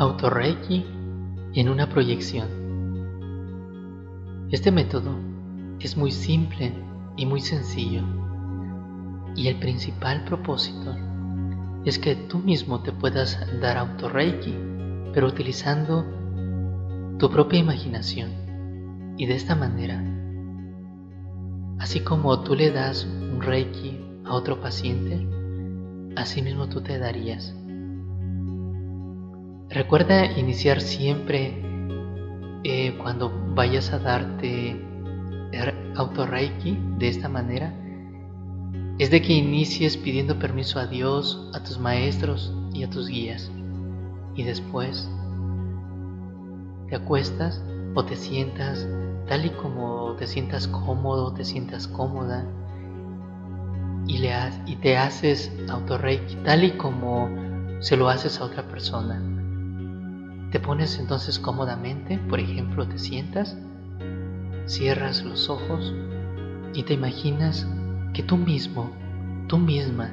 Autorreiki en una proyección. Este método es muy simple y muy sencillo y el principal propósito es que tú mismo te puedas dar autorreiki pero utilizando tu propia imaginación y de esta manera así como tú le das un reiki a otro paciente así mismo tú te darías Recuerda iniciar siempre eh, cuando vayas a darte auto-reiki de esta manera. Es de que inicies pidiendo permiso a Dios, a tus maestros y a tus guías. Y después te acuestas o te sientas tal y como te sientas cómodo, te sientas cómoda y, le y te haces auto-reiki tal y como se lo haces a otra persona. Te pones entonces cómodamente, por ejemplo, te sientas, cierras los ojos y te imaginas que tú mismo, tú misma,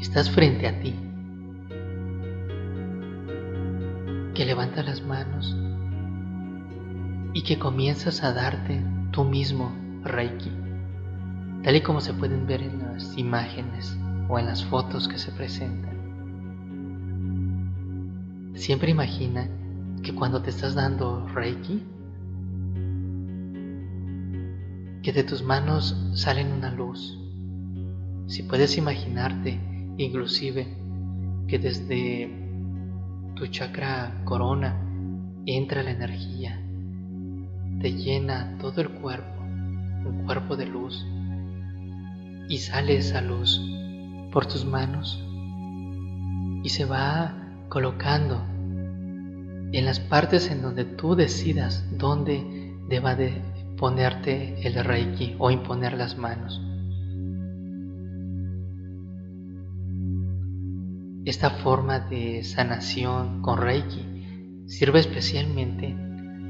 estás frente a ti. Que levantas las manos y que comienzas a darte tú mismo Reiki, tal y como se pueden ver en las imágenes o en las fotos que se presentan. Siempre imagina que cuando te estás dando Reiki, que de tus manos salen una luz. Si puedes imaginarte, inclusive, que desde tu chakra corona entra la energía, te llena todo el cuerpo, un cuerpo de luz, y sale esa luz por tus manos y se va colocando en las partes en donde tú decidas dónde deba de ponerte el reiki o imponer las manos. Esta forma de sanación con reiki sirve especialmente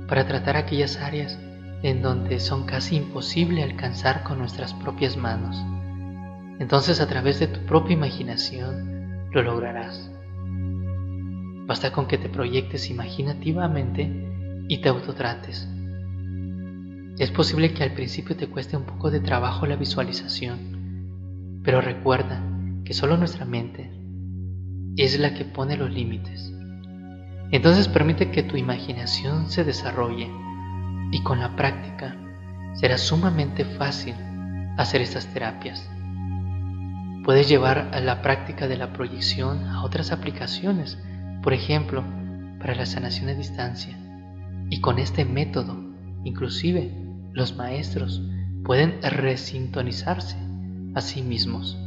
para tratar aquellas áreas en donde son casi imposible alcanzar con nuestras propias manos. Entonces a través de tu propia imaginación lo lograrás. Basta con que te proyectes imaginativamente y te autotrates. Es posible que al principio te cueste un poco de trabajo la visualización, pero recuerda que solo nuestra mente es la que pone los límites. Entonces permite que tu imaginación se desarrolle y con la práctica será sumamente fácil hacer estas terapias. Puedes llevar a la práctica de la proyección a otras aplicaciones por ejemplo, para la sanación a distancia. Y con este método, inclusive, los maestros pueden resintonizarse a sí mismos.